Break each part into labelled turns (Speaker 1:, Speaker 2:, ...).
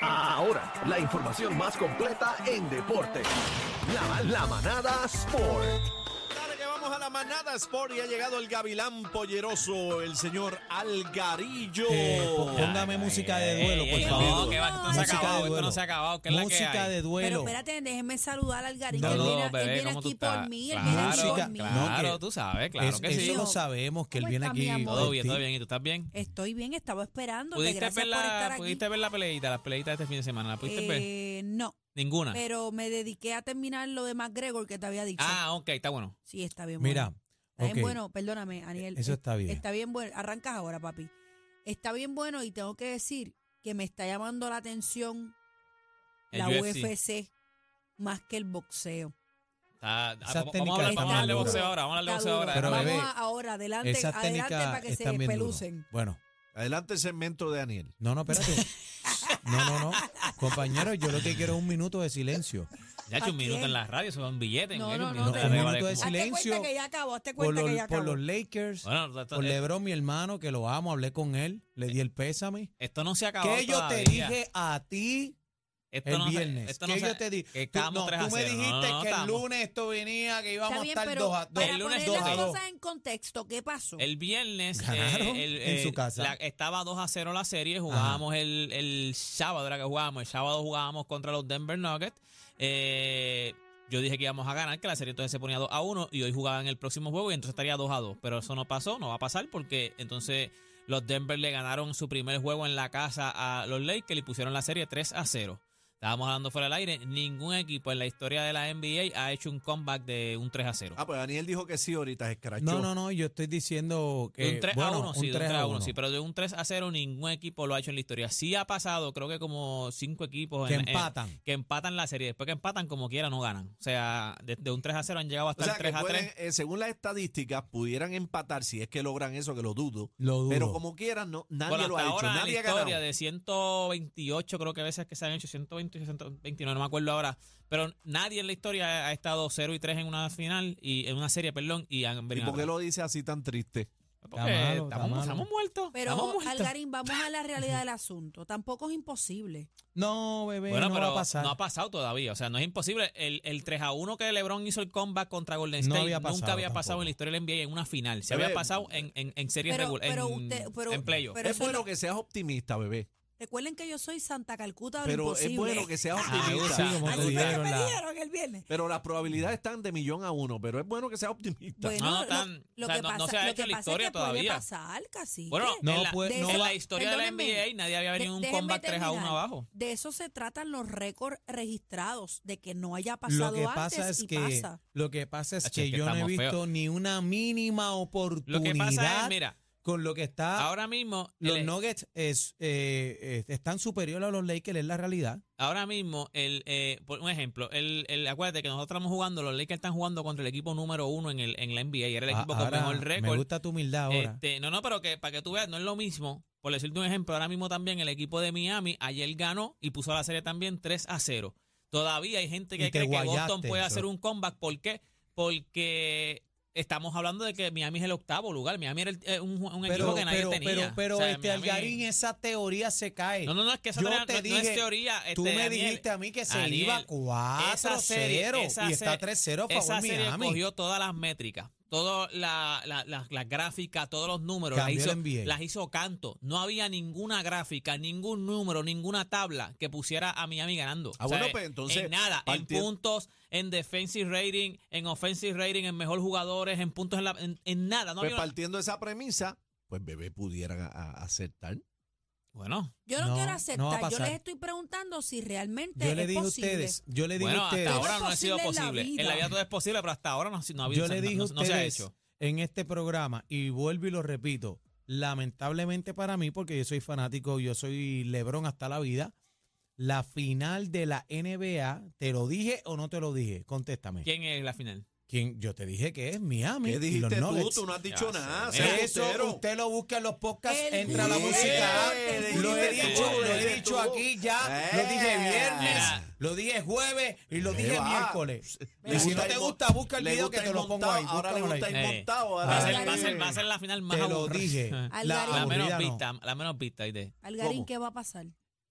Speaker 1: Ahora, la información más completa en deporte. La, la manada Sport.
Speaker 2: Manada Sport y ha llegado el gavilán polleroso, el señor Algarillo.
Speaker 3: Eh, póngame música de duelo, por favor.
Speaker 4: No, que va, esto no se ha
Speaker 3: Música
Speaker 4: acabado, esto no se ha acabado, que es la que
Speaker 3: Música
Speaker 4: hay.
Speaker 3: de
Speaker 5: Pero
Speaker 3: duelo.
Speaker 5: espérate, déjenme saludar al Garín.
Speaker 3: No,
Speaker 5: él
Speaker 3: no,
Speaker 5: viene, él
Speaker 4: bebé,
Speaker 5: viene
Speaker 4: ¿cómo tú
Speaker 5: aquí por
Speaker 4: estás?
Speaker 5: mí, él
Speaker 4: Claro,
Speaker 5: viene aquí
Speaker 3: Música-
Speaker 5: por mí.
Speaker 3: no,
Speaker 4: Claro,
Speaker 3: que-
Speaker 4: tú sabes, claro
Speaker 3: Es-
Speaker 4: que
Speaker 3: eso
Speaker 4: sí.
Speaker 3: lo sabemos, que él
Speaker 5: ¿Cómo
Speaker 3: viene aquí.
Speaker 4: Todo bien, todo bien. ¿Y tú estás bien?
Speaker 5: Estoy bien, estaba esperando.
Speaker 4: ¿Pudiste ver, la. ¿Pudiste ver la peleita, las peleitas de este fin de semana? ¿La pudiste ver?
Speaker 5: Eh, no,
Speaker 4: Ninguna.
Speaker 5: pero me dediqué a terminar lo de McGregor que te había dicho.
Speaker 4: Ah, ok, está bueno.
Speaker 5: Sí, está bien
Speaker 3: Mira,
Speaker 5: bueno. Está bien bueno, perdóname, Aniel.
Speaker 3: Eso está bien.
Speaker 5: Está bien bueno. Arrancas ahora, papi. Está bien bueno y tengo que decir que me está llamando la atención
Speaker 4: El
Speaker 5: la
Speaker 4: UFC.
Speaker 5: UFC más que el boxeo.
Speaker 3: Esas
Speaker 4: vamos, vamos a hablar, vamos a hablar de
Speaker 5: duras.
Speaker 4: boxeo ahora, vamos a hablar de
Speaker 5: Está
Speaker 4: boxeo ahora.
Speaker 3: Pero,
Speaker 5: Vamos
Speaker 3: bebé,
Speaker 5: a- ahora, adelante, adelante para que se pelucen.
Speaker 3: Bueno,
Speaker 2: Adelante el segmento de Daniel.
Speaker 3: no, no, espérate. No, no, no. Compañero, yo lo que quiero es un minuto de silencio.
Speaker 4: Ya ha hecho un
Speaker 5: ¿A
Speaker 4: minuto en la radio, son billetes.
Speaker 5: No,
Speaker 4: mira,
Speaker 5: no,
Speaker 4: un
Speaker 5: no,
Speaker 4: minuto de
Speaker 3: un minuto de
Speaker 4: como-
Speaker 5: Hazte
Speaker 3: silencio
Speaker 5: cuenta que ya acabó, hazte
Speaker 3: Por
Speaker 5: cuenta
Speaker 3: los,
Speaker 5: que ya
Speaker 3: por
Speaker 5: acabó.
Speaker 3: los Lakers,
Speaker 4: Bueno, esto,
Speaker 3: por LeBron, mi hermano, que lo amo, hablé con él, le di el pésame.
Speaker 4: esto no se ha acabado
Speaker 3: ¿Qué yo te dije a ti
Speaker 4: Esto
Speaker 3: el
Speaker 4: no se-
Speaker 3: viernes?
Speaker 4: esto no
Speaker 3: ¿Qué
Speaker 4: se-
Speaker 3: yo te dije?
Speaker 4: que
Speaker 3: Tú,
Speaker 4: estamos
Speaker 3: no,
Speaker 4: 3 a
Speaker 3: tú me
Speaker 4: 0. No,
Speaker 3: dijiste
Speaker 4: no, no,
Speaker 3: que el lunes esto venía, que íbamos
Speaker 5: Está
Speaker 3: a
Speaker 5: bien,
Speaker 3: estar
Speaker 5: pero
Speaker 3: 2 a 2.
Speaker 5: para
Speaker 4: El lunes
Speaker 5: poner las
Speaker 4: dos a dos.
Speaker 5: cosas en contexto, ¿qué pasó?
Speaker 4: El viernes
Speaker 3: Ganaron
Speaker 4: eh, el-
Speaker 3: en
Speaker 4: eh,
Speaker 3: su casa.
Speaker 4: la- estaba 2 a 0 la serie, jugábamos el, el sábado, era que jugábamos, el sábado jugábamos contra los Denver Nuggets. Eh, yo dije que íbamos a ganar, que la serie entonces se ponía 2 a 1 y hoy jugaban el próximo juego y entonces estaría 2 a 2. Pero eso no pasó, no va a pasar porque entonces los Denver le ganaron su primer juego en la casa a los Lakers y pusieron la serie 3 a 0. Estábamos hablando fuera del aire, ningún equipo en la historia de la NBA ha hecho un comeback de un 3 a 0.
Speaker 2: Ah, pues Daniel dijo que sí ahorita, escrachó.
Speaker 3: No, no, no, yo estoy diciendo
Speaker 4: De
Speaker 3: que.
Speaker 4: un 3
Speaker 3: bueno,
Speaker 4: a 1, sí, de un 3 a 1, sí,
Speaker 3: uno.
Speaker 4: pero de un 3 a 0 ningún equipo lo ha hecho en la historia. Sí ha pasado, creo que como cinco equipos
Speaker 3: Que
Speaker 4: en- en-
Speaker 3: empatan.
Speaker 4: que empatan la serie. Después que empatan, como quiera, no ganan. O sea, de, de un 3 a 0 han llegado
Speaker 2: O
Speaker 4: hasta
Speaker 2: sea,
Speaker 4: el
Speaker 2: que
Speaker 4: 3 a
Speaker 2: pueden,
Speaker 4: 3.
Speaker 2: eh, según las estadísticas, pudieran empatar si es que logran eso, que lo dudo.
Speaker 3: Lo dudo.
Speaker 2: Pero como quieran, no, nadie
Speaker 4: Bueno,
Speaker 2: lo ha hecho.
Speaker 4: ahora en
Speaker 2: Nadie
Speaker 4: la
Speaker 2: ha ganado.
Speaker 4: historia de 128, creo que veces que se han hecho, 120, 129, no me acuerdo ahora. Pero nadie en la historia ha estado 0 y 3 en una final, y en una serie, perdón, y han
Speaker 2: ¿Y
Speaker 4: venido.
Speaker 2: por qué lo dice así tan triste?
Speaker 4: Porque
Speaker 3: Está malo, está
Speaker 4: estamos,
Speaker 3: malo.
Speaker 4: estamos muertos.
Speaker 5: Pero,
Speaker 4: estamos muertos.
Speaker 5: Algarín, vamos a la realidad del asunto. Tampoco es imposible.
Speaker 3: No, bebé,
Speaker 4: Bueno,
Speaker 3: no
Speaker 4: pero
Speaker 3: va a pasar.
Speaker 4: no ha pasado todavía. O sea, no es imposible. El, el 3 a 1 que LeBron hizo el comeback contra Golden
Speaker 3: No
Speaker 4: State nunca había pasado
Speaker 3: tampoco.
Speaker 4: en la historia del NBA en una final. Se
Speaker 2: Bebé.
Speaker 4: había pasado en, en, en series
Speaker 5: Pero-
Speaker 4: regulares.
Speaker 5: pero
Speaker 4: En,
Speaker 5: usted- pero-
Speaker 4: en playoff.
Speaker 5: pero-
Speaker 2: es bueno
Speaker 5: lo-
Speaker 2: que seas optimista, bebé.
Speaker 5: Recuerden que yo soy Santa Calcuta de lo
Speaker 2: Pero
Speaker 5: imposible.
Speaker 2: es bueno que seas
Speaker 4: Ah,
Speaker 2: optimista.
Speaker 3: sí, como
Speaker 5: Así
Speaker 3: te
Speaker 5: fue que me
Speaker 3: la-
Speaker 5: el viernes.
Speaker 2: Pero las probabilidades están de millón a uno, pero es bueno que seas optimista.
Speaker 5: Bueno,
Speaker 4: No, no
Speaker 5: lo-
Speaker 4: tan-
Speaker 5: lo,
Speaker 4: o sea,
Speaker 5: que
Speaker 4: no- no
Speaker 5: pasa,
Speaker 4: se ha
Speaker 5: lo
Speaker 4: hecho
Speaker 5: que
Speaker 4: la
Speaker 5: pasa
Speaker 4: historia
Speaker 5: es que
Speaker 4: todavía.
Speaker 5: puede pasar, casi.
Speaker 4: bueno,
Speaker 3: No,
Speaker 4: en, la,
Speaker 3: pues,
Speaker 4: en
Speaker 3: no
Speaker 4: la
Speaker 3: va-
Speaker 4: historia de la
Speaker 5: perdónenme.
Speaker 4: NBA nadie había venido
Speaker 5: De-
Speaker 4: un
Speaker 5: déjenme
Speaker 4: comeback 3 a 1
Speaker 5: terminar.
Speaker 4: abajo.
Speaker 5: De eso se tratan los récords registrados, de que no haya
Speaker 3: Lo
Speaker 5: pasado
Speaker 3: que
Speaker 5: antes
Speaker 3: pasa es
Speaker 5: y
Speaker 3: que
Speaker 5: pasa.
Speaker 3: lo que pasa es que
Speaker 4: es que
Speaker 3: yo no he
Speaker 4: estamos
Speaker 3: visto
Speaker 4: feos.
Speaker 3: ni una mínima
Speaker 4: Lo
Speaker 3: oportunidad
Speaker 4: que pasa es, mira,
Speaker 3: con lo que está
Speaker 4: ahora mismo
Speaker 3: los
Speaker 4: el-
Speaker 3: Nuggets es, eh, eh, están superiores a los Lakers es la realidad.
Speaker 4: Ahora mismo, el, eh, por un ejemplo, el, el, acuérdate que nosotros estamos jugando, los Lakers están jugando contra el equipo número uno en, el, en la NBA y era el
Speaker 3: Ah,
Speaker 4: equipo con mejor
Speaker 3: Me
Speaker 4: récord.
Speaker 3: gusta tu humildad ahora.
Speaker 4: Este, no, no, pero que para que tú veas, no es lo mismo. Por decirte un ejemplo, ahora mismo también el equipo de Miami ayer ganó y puso la serie también 3 a 0. Todavía hay gente que cree que Boston puede
Speaker 3: eso.
Speaker 4: hacer un comeback. ¿Por qué? Porque estamos hablando de que Miami es el octavo lugar. Miami era el- eh, un, un equipo
Speaker 3: pero,
Speaker 4: que nadie
Speaker 3: pero,
Speaker 4: tenía.
Speaker 3: pero, pero
Speaker 4: O sea,
Speaker 3: este
Speaker 4: Miami-
Speaker 3: Algarín, esa teoría se cae.
Speaker 4: No, no, no, es que esa
Speaker 3: Yo
Speaker 4: teoría
Speaker 3: te
Speaker 4: no, no es
Speaker 3: dije,
Speaker 4: teoría.
Speaker 3: Tú
Speaker 4: este,
Speaker 3: me
Speaker 4: Daniel.
Speaker 3: dijiste a mí que se
Speaker 4: Daniel,
Speaker 3: iba 4-0
Speaker 4: esa
Speaker 3: y está
Speaker 4: serie-
Speaker 3: 3-0 a favor
Speaker 4: Esa serie
Speaker 3: Miami.
Speaker 4: cogió todas las métricas, todas la, la, la- las gráficas, todos los números, las hizo, las hizo canto. No había ninguna gráfica, ningún número, ninguna tabla que pusiera a Miami ganando.
Speaker 2: Ah, bueno, pues, entonces,
Speaker 4: En nada, en puntos, en defensive rating, en offensive rating, en mejor jugadores, en puntos en, la, en, en nada. No
Speaker 2: Pues partiendo de esa premisa, pues bebé pudieran a- a- acertar.
Speaker 4: Bueno,
Speaker 5: Yo no,
Speaker 3: No,
Speaker 5: quiero
Speaker 3: no va a
Speaker 5: aceptar. yo les estoy preguntando si realmente
Speaker 3: Yo le dije a
Speaker 5: posible.
Speaker 3: ustedes, yo le dije
Speaker 4: bueno
Speaker 3: a
Speaker 4: hasta
Speaker 3: ustedes,
Speaker 4: ahora no ha sido
Speaker 5: posible en la
Speaker 4: posible. En la
Speaker 5: vida.
Speaker 4: todo es posible, pero hasta ahora no, no ha habido,
Speaker 3: yo le
Speaker 4: no-
Speaker 3: dije
Speaker 4: no se ha
Speaker 3: ustedes
Speaker 4: hecho.
Speaker 3: en este programa, y vuelvo y lo repito, lamentablemente para mí, porque yo soy fanático, yo soy Lebron hasta la vida, la final de la NBA, ¿te lo dije o no te lo dije? Contéstame.
Speaker 4: ¿Quién es la final?
Speaker 3: ¿Quién? Yo te dije que es Miami.
Speaker 2: ¿Qué
Speaker 3: y
Speaker 2: dijiste
Speaker 3: los
Speaker 2: tú?
Speaker 3: Nuggets.
Speaker 2: Tú no has dicho
Speaker 4: Ya
Speaker 2: nada.
Speaker 3: Eso
Speaker 2: embustero.
Speaker 3: usted lo busca en los podcasts,
Speaker 5: El
Speaker 3: entra la
Speaker 5: gusto
Speaker 3: música. Lo he dicho, lo he dicho
Speaker 2: tú.
Speaker 3: aquí ya, lo dije
Speaker 2: Eh.
Speaker 3: viernes,
Speaker 4: Mira.
Speaker 3: lo dije jueves y lo
Speaker 2: ¿Qué
Speaker 3: dije
Speaker 2: va?
Speaker 3: miércoles.
Speaker 2: Le
Speaker 3: Y si no te gusta, busca el video que te lo pongo ahí.
Speaker 2: Ahora le gusta ir
Speaker 4: Eh,
Speaker 2: montado.
Speaker 4: Va a,
Speaker 2: ahora
Speaker 4: ser,
Speaker 2: le-
Speaker 4: va, a ser, va a ser la final más
Speaker 3: Te lo
Speaker 4: aburrida.
Speaker 3: dije. La
Speaker 4: La menos vista, la menos vista. ¿oíste?
Speaker 5: Algarín. ¿qué va a pasar?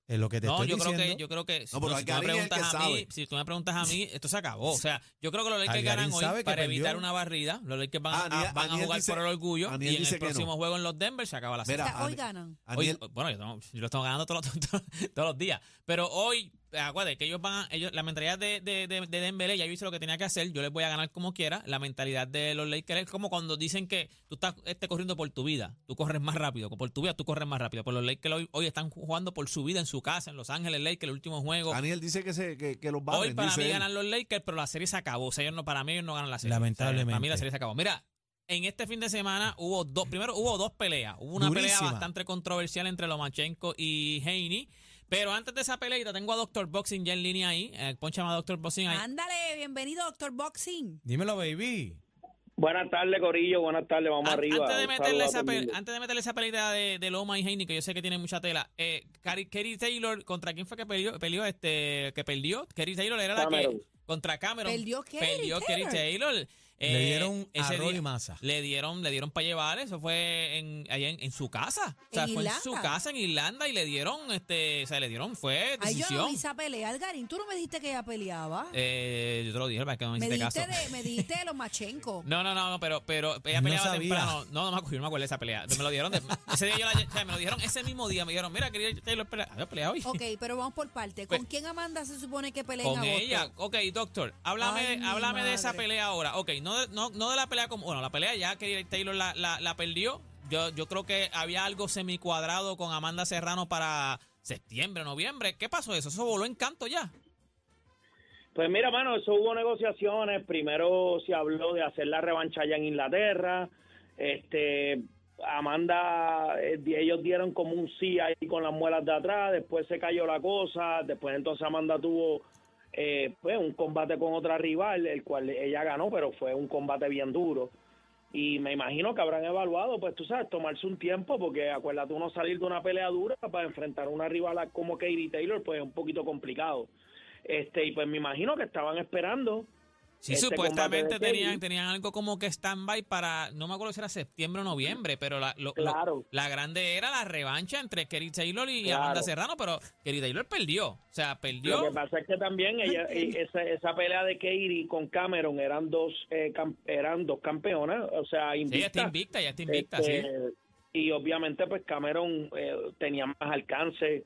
Speaker 3: Es lo que te
Speaker 4: No,
Speaker 3: estoy
Speaker 4: yo creo que, yo creo que si,
Speaker 2: No, pero
Speaker 4: no, si tú me preguntas a mí,
Speaker 2: sabe.
Speaker 4: si tú me preguntas a mí, esto se acabó. O sea, yo creo que los Lakers ganan hoy para
Speaker 3: perdió.
Speaker 4: evitar una barrida. Los Lakers van, a-
Speaker 2: Aniel-
Speaker 4: van a jugar
Speaker 2: dice-
Speaker 4: por el orgullo
Speaker 2: Aniel
Speaker 4: y en el
Speaker 2: no.
Speaker 4: próximo juego en los Denver se acaba la serie.
Speaker 2: Mira,
Speaker 5: O sea, hoy ganan.
Speaker 4: Hoy- bueno, yo, no- yo lo estamos ganando todos los, todos, todos los días. Pero hoy, acuérdate que ellos van, a- ellos, la mentalidad de, de, de, de Dembélé, ya yo hice lo que tenía que hacer, yo les voy a ganar como quiera. La mentalidad de los Lakers es como cuando dicen que tú estás este, corriendo por tu vida, tú corres más rápido, por tu vida tú corres más rápido. Pues los Lakers hoy, hoy están jugando por su vida en su casa, en Los Ángeles Lakers, el último juego.
Speaker 2: Aniel dice que, se, que, que los
Speaker 4: Hoy
Speaker 2: barren,
Speaker 4: para
Speaker 2: dice
Speaker 4: mí
Speaker 2: él.
Speaker 4: ganan los Lakers, pero la serie se acabó. O sea, ellos no, para mí ellos no ganan la serie.
Speaker 3: Lamentablemente.
Speaker 4: O sea, para mí la serie se acabó. Mira, en este fin de semana hubo dos, primero hubo dos peleas. Hubo una
Speaker 3: Durísima.
Speaker 4: pelea bastante controversial entre Lomachenko y Haney. Pero antes de esa pelea, tengo a Doctor Boxing ya en línea ahí. Eh, ponchame a Doctor Boxing ahí.
Speaker 5: Ándale, bienvenido, Doctor Boxing.
Speaker 3: Dímelo, baby.
Speaker 6: Buenas tardes, Corillo. Buenas tardes, vamos
Speaker 4: An-
Speaker 6: arriba.
Speaker 4: Antes de, meterle esa antes de meterle esa pelea de, de Loma y Haney, que yo sé que tiene mucha tela, eh, Kerry Taylor, ¿contra quién fue que peleó? peleó este, que perdió? Kerry Taylor era la que... Contra Cameron.
Speaker 5: Perdió Kerry
Speaker 4: Perdió Kerry
Speaker 5: Taylor.
Speaker 4: Taylor.
Speaker 3: Le
Speaker 4: Eh,
Speaker 3: dieron
Speaker 4: ese
Speaker 3: arroz
Speaker 4: día-
Speaker 3: y masa.
Speaker 4: Le dieron, le dieron para llevar, eso fue en, allá en, en su casa. O sea,
Speaker 5: ¿En
Speaker 4: fue
Speaker 5: Irlanda?
Speaker 4: en su casa en Irlanda y le dieron, este, o sea, le dieron, fue
Speaker 5: Ay, yo no
Speaker 4: decisión.
Speaker 5: vi esa pelea, Algarín. Tú no me dijiste que ella peleaba.
Speaker 4: eh, yo te lo dije para que no me hiciste caso.
Speaker 5: de, me dijiste de los Machenko.
Speaker 4: No, no, no, no, pero, pero ella
Speaker 3: No
Speaker 4: peleaba
Speaker 3: sabía.
Speaker 4: temprano. No, no me acuerdo, no me acuerdo de esa pelea. Me lo dieron, de- ese día yo la, o sea, me lo dijeron ese mismo día. Me dijeron, mira, quería Taylor pelea. Había peleado hoy.
Speaker 5: Ok, pero vamos por parte.
Speaker 4: Pues-
Speaker 5: ¿Con quién Amanda se supone que pelea
Speaker 4: Con ella. Ok, doctor, háblame,
Speaker 5: Ay,
Speaker 4: háblame de esa pelea ahora. Ok, no no, no de la pelea como. Bueno, la pelea ya que Taylor la, la, la perdió. Yo, yo creo que había algo semicuadrado con Amanda Serrano para septiembre, noviembre. ¿Qué pasó eso? Eso voló en canto ya.
Speaker 6: Pues mira, mano, eso hubo negociaciones. Primero se habló de hacer la revancha allá en Inglaterra. Este, Amanda, eh, ellos dieron como un sí ahí con las muelas de atrás. Después se cayó la cosa. Después entonces Amanda tuvo eh, pues un combate con otra rival, el cual ella ganó, pero fue un combate bien duro. Y me imagino que habrán evaluado, pues tú sabes, tomarse un tiempo, porque acuérdate, uno salir de una pelea dura para enfrentar a una rival como Katie Taylor, pues es un poquito complicado. Este, y pues me imagino que estaban esperando.
Speaker 4: Sí,
Speaker 6: este
Speaker 4: supuestamente tenían, tenían algo como que stand-by para, no me acuerdo si era septiembre o noviembre, pero la, lo- lo-
Speaker 6: Claro.
Speaker 4: la grande era la revancha entre Kerry Taylor y
Speaker 6: Claro.
Speaker 4: Amanda Serrano, pero Kerry Taylor perdió. O sea, perdió.
Speaker 6: Lo que pasa es que también ella, y esa, esa pelea de Katie con Cameron eran dos eh, eran dos campeonas, o sea,
Speaker 4: Sí, ella está invicta, ya está invicta,
Speaker 6: Este,
Speaker 4: sí.
Speaker 6: Y obviamente, pues Cameron eh, tenía más alcance,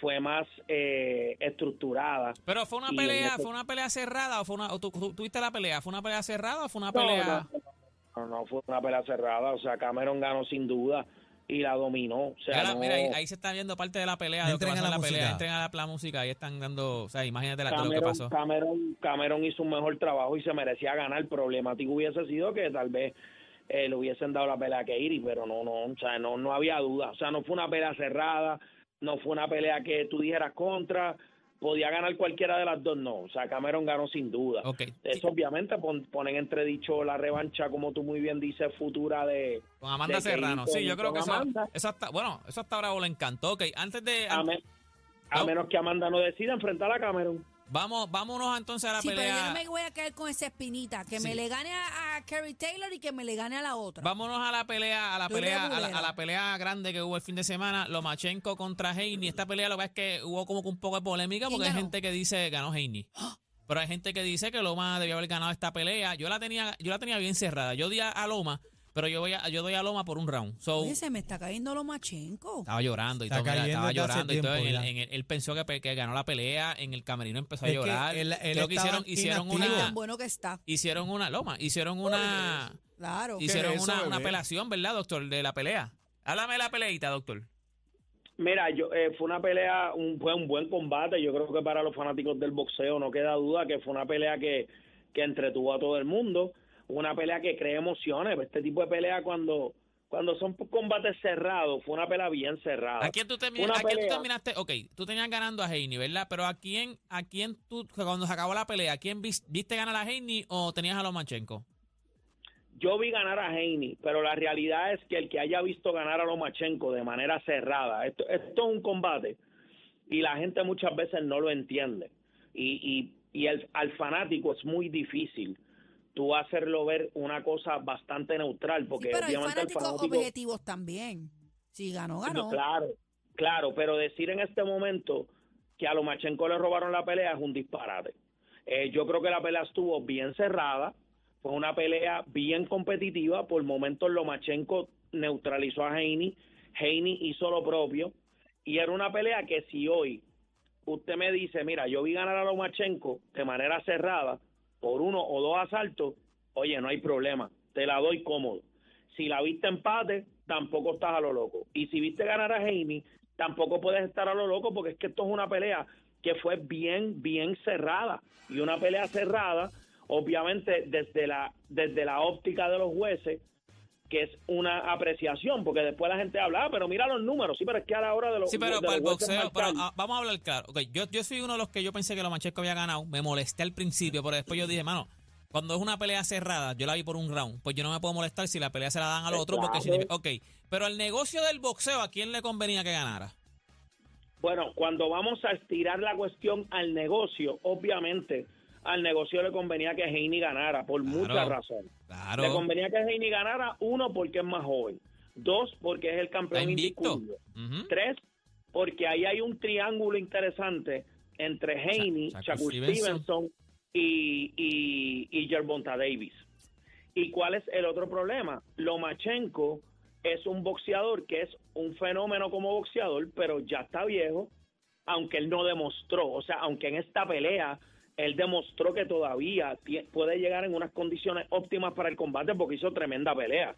Speaker 6: fue más eh, estructurada.
Speaker 4: Pero fue una pelea,
Speaker 6: ese-
Speaker 4: fue una pelea cerrada o fue una, o tú, tú- tuviste la pelea, fue una pelea cerrada o fue una
Speaker 6: No,
Speaker 4: pelea.
Speaker 6: no, no, no, fue una pelea cerrada, o sea, Cameron ganó sin duda y la dominó. O sea,
Speaker 4: Mira,
Speaker 6: no-
Speaker 4: mira, ahí, ahí se está viendo parte de la pelea, de lo que pasó en
Speaker 3: la
Speaker 4: la pelea, entren a la, la música, ahí están dando, o sea, imagínate la, lo que
Speaker 6: Cameron,
Speaker 4: pasó.
Speaker 6: Cameron, Cameron hizo un mejor trabajo y se merecía ganar. Problemático hubiese sido que tal vez eh, le hubiesen dado la pelea a Keiri, pero no, no, o sea, no, no había duda. O sea, no fue una pelea cerrada, no fue una pelea que tú dijeras contra, podía ganar cualquiera de las dos, no. O sea, Cameron ganó sin duda. Eso obviamente pon- ponen entredicho la revancha, como tú muy bien dices, futura de...
Speaker 4: Con Amanda
Speaker 6: de
Speaker 4: Serrano,
Speaker 6: con-
Speaker 4: sí, yo creo que
Speaker 6: Amanda.
Speaker 4: eso hasta, bueno, eso hasta ahora le encantó. Ok, antes de,
Speaker 6: A, me- a
Speaker 4: No.
Speaker 6: menos que Amanda no decida enfrentar a Cameron.
Speaker 4: Vamos, vámonos entonces a la
Speaker 5: Sí, pero yo
Speaker 4: pelea.
Speaker 5: no me voy a quedar con esa espinita. Que me le gane a, a Kerry Taylor y que me le gane a la otra.
Speaker 4: Vámonos a la pelea, a la pelea, a la,
Speaker 5: regulera.
Speaker 4: a la pelea grande que hubo el fin de semana, Lomachenko contra Heini. Esta pelea lo que es que hubo como que un poco de polémica
Speaker 5: ¿Quién
Speaker 4: porque hay gente que dice ganó Heini. Pero hay gente que dice que Loma debió haber ganado esta pelea. Yo la tenía, yo la tenía bien cerrada. Yo di a Loma, pero yo voy a, yo doy a Loma por un round. So,
Speaker 5: Oye, se me está cayendo lo machenco.
Speaker 4: estaba llorando y
Speaker 3: Está
Speaker 4: todo, mira, estaba llorando y todo.
Speaker 3: tiempo
Speaker 4: En el-
Speaker 3: ya.
Speaker 4: en el- él pensó que, ganó la pelea, en el camerino empezó a
Speaker 3: Es que
Speaker 4: llorar.
Speaker 3: él- él
Speaker 4: Creo que hicieron, hicieron
Speaker 3: inactivo.
Speaker 4: una,
Speaker 5: Tan bueno que está.
Speaker 4: hicieron una Loma, hicieron una,
Speaker 5: Claro.
Speaker 4: hicieron
Speaker 2: es eso,
Speaker 4: una, una apelación, ¿verdad, doctor? De la pelea. Háblame de la peleita, doctor.
Speaker 6: Mira, yo eh, fue una pelea, un, fue un buen combate. Yo creo que para los fanáticos del boxeo no queda duda que fue una pelea que, que entretuvo a todo el mundo. Una pelea que crea emociones. Este tipo de pelea cuando cuando son combates cerrados, fue una pelea bien cerrada.
Speaker 4: ¿A quién tú, termi-
Speaker 6: Una
Speaker 4: a quién tú
Speaker 6: pelea.
Speaker 4: terminaste? Ok, tú tenías ganando a Heini, ¿verdad? Pero ¿a quién, a quién tú, cuando se acabó la pelea, ¿a quién vis- viste ganar a Heini o tenías a Lomachenko?
Speaker 6: Yo vi ganar a Heini, pero la realidad es que el que haya visto ganar a Lomachenko de manera cerrada, esto, esto es un combate y la gente muchas veces no lo entiende. Y, y, y el, al fanático es muy difícil tú hacerlo ver una cosa bastante neutral,
Speaker 5: Sí,
Speaker 6: porque
Speaker 5: pero hay
Speaker 6: obviamente el
Speaker 5: fanáticos
Speaker 6: fanático...
Speaker 5: objetivos también. Si ganó, ganó.
Speaker 6: Claro, Claro, pero decir en este momento que a Lomachenko le robaron la pelea es un disparate. Eh, yo creo que la pelea estuvo bien cerrada, fue una pelea bien competitiva. Por momentos Lomachenko neutralizó a Heini, Heini hizo lo propio y era una pelea que si hoy usted me dice, mira, yo vi ganar a Lomachenko de manera cerrada por uno o dos asaltos, oye, no hay problema, te la doy cómodo. Si la viste empate, tampoco estás a lo loco. Y si viste ganar a Heini, tampoco puedes estar a lo loco porque es que esto es una pelea que fue bien, bien cerrada. Y una pelea cerrada, obviamente, desde la, desde la óptica de los jueces, que es una apreciación, porque después la gente habla, ah, pero mira los números, sí, pero es que a la hora de los
Speaker 4: Sí, pero para el boxeo, pero, ah, vamos a hablar claro. Ok, yo, yo soy uno de los que yo pensé que Lomachenko había ganado. Me molesté al principio, pero después yo dije, mano, cuando es una pelea cerrada, yo la vi por un round, pues yo no me puedo molestar si la pelea se la dan al otro, porque
Speaker 6: claro.
Speaker 4: significa- Ok, pero el negocio del boxeo, ¿a quién le convenía que ganara?
Speaker 6: Bueno, cuando vamos a estirar la cuestión al negocio, obviamente al negocio le convenía que Heini ganara por
Speaker 4: Claro.
Speaker 6: muchas razones.
Speaker 4: Claro.
Speaker 6: Le convenía que Heini ganara, uno, porque es más joven. Dos, porque es el campeón
Speaker 4: invicto.
Speaker 6: Tres, porque ahí hay un triángulo interesante entre Heini,
Speaker 4: Shakur
Speaker 6: Shakur
Speaker 4: Stevenson.
Speaker 6: Y, y, y Gervonta Davis. ¿Y cuál es el otro problema? Lomachenko es un boxeador que es un fenómeno como boxeador, pero ya está viejo, aunque él no demostró, o sea, aunque en esta pelea él demostró que todavía puede llegar en unas condiciones óptimas para el combate porque hizo tremenda pelea.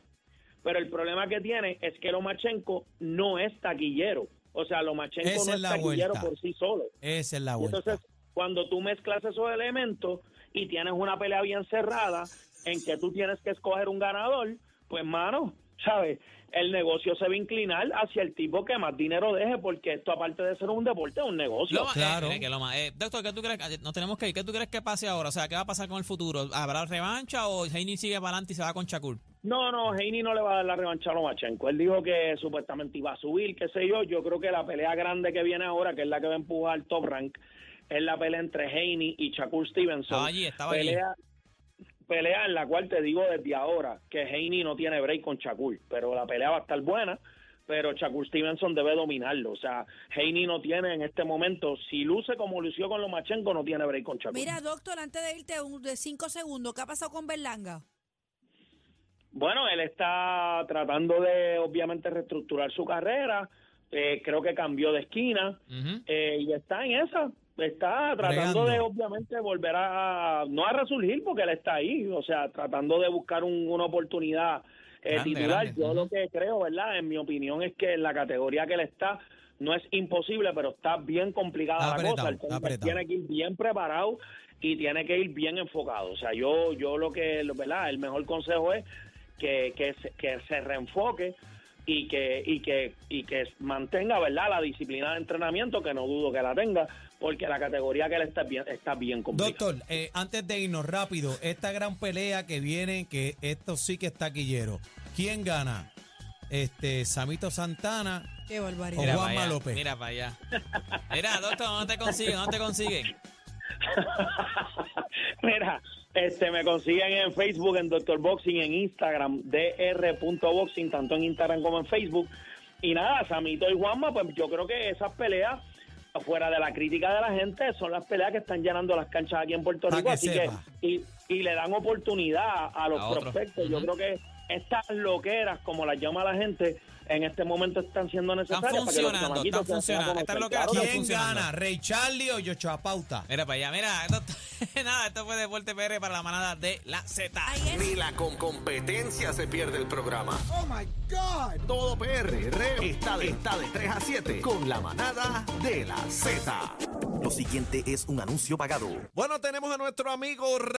Speaker 6: Pero el problema que tiene es que Lomachenko no es taquillero. O sea, Lomachenko
Speaker 3: Esa
Speaker 6: no
Speaker 3: es
Speaker 6: taquillero
Speaker 3: vuelta.
Speaker 6: por sí solo.
Speaker 3: Esa es la vuelta.
Speaker 6: Entonces, cuando tú mezclas esos elementos y tienes una pelea bien cerrada en que tú tienes que escoger un ganador, pues, mano, ¿sabes? El negocio se va a inclinar hacia el tipo que más dinero deje, porque esto, aparte de ser un deporte, es un negocio.
Speaker 4: Loma- eh,
Speaker 3: Claro.
Speaker 4: mire que Loma- eh, doctor, ¿qué tú crees? que- Nos tenemos que ir. ¿Qué tú crees que pase ahora? O sea, ¿qué va a pasar con el futuro? ¿Habrá revancha o Heini sigue para adelante y se va con Shakur?
Speaker 6: No, no, Heini no le va a dar la revancha a Lomachenko. Él dijo que supuestamente iba a subir, qué sé yo. Yo creo que la pelea grande que viene ahora, que es la que va a empujar al top rank, es la pelea entre Heini y Shakur Stevenson.
Speaker 4: Estaba allí, estaba allí.
Speaker 6: Pelea, en la cual te digo desde ahora que Heini no tiene break con Shakur, pero la pelea va a estar buena. Pero Shakur Stevenson debe dominarlo. O sea, Heini no tiene en este momento, si luce como lució con Lomachenko, no tiene break con Shakur.
Speaker 5: Mira, doctor, antes de irte un- de cinco segundos, ¿qué ha pasado con Berlanga?
Speaker 6: Bueno, él está tratando de, obviamente, reestructurar su carrera. Eh, creo que cambió de esquina eh, y está en esa. Está tratando de, obviamente, volver a, no a resurgir porque él está ahí, o sea, tratando de buscar un- una oportunidad eh,
Speaker 4: Grande,
Speaker 6: titular.
Speaker 4: grande.
Speaker 6: Yo lo que creo, ¿verdad? En mi opinión es que en la categoría que él está no es imposible, pero está bien complicada
Speaker 3: Está
Speaker 6: la
Speaker 3: apretado,
Speaker 6: cosa. El tiene que ir bien preparado y tiene que ir bien enfocado. O sea, yo, yo lo que, ¿verdad? El mejor consejo es que, que, se, que se reenfoque y que, y que, y que mantenga, ¿verdad? La disciplina de entrenamiento, que no dudo que la tenga, porque la categoría que él está bien, está bien complicada.
Speaker 3: Doctor, eh, antes de irnos rápido, esta gran pelea que viene, que esto sí que está quillero. ¿Quién gana? Este, Samito Santana.
Speaker 5: Qué barbaridad.
Speaker 3: O
Speaker 4: Mira
Speaker 3: Juanma
Speaker 4: para allá,
Speaker 3: López.
Speaker 4: Mira para allá. Mira, doctor, ¿dónde te consiguen? ¿Dónde te consiguen?
Speaker 6: Mira, este me consiguen en Facebook, en Dr. Boxing, en Instagram, dr.boxing, tanto en Instagram como en Facebook. Y nada, Samito y Juanma, pues yo creo que esas peleas, fuera de la crítica de la gente, son las peleas que están llenando las canchas aquí en Puerto Rico. así
Speaker 3: sepa.
Speaker 6: que, y, y le dan oportunidad a los
Speaker 4: A
Speaker 6: prospectos. Yo creo que estas loqueras, como las llama la gente, en este momento están siendo necesarias. para que los
Speaker 4: funcionando,
Speaker 6: chamaquitos
Speaker 4: están funcionando. Loqueras están
Speaker 3: ¿Quién
Speaker 4: funcionando.
Speaker 3: gana? ¿Ray Charlie o Yochoa Pauta?
Speaker 4: Mira para allá, mira, doctor. nada, esto fue Deporte PR para la manada de la Z.
Speaker 1: Ni la con competencia se pierde el programa. Oh my God. Todo PR está de, está de 3 a 7 con la manada de la Z.
Speaker 7: Lo siguiente es un anuncio pagado.
Speaker 2: Bueno, tenemos a nuestro amigo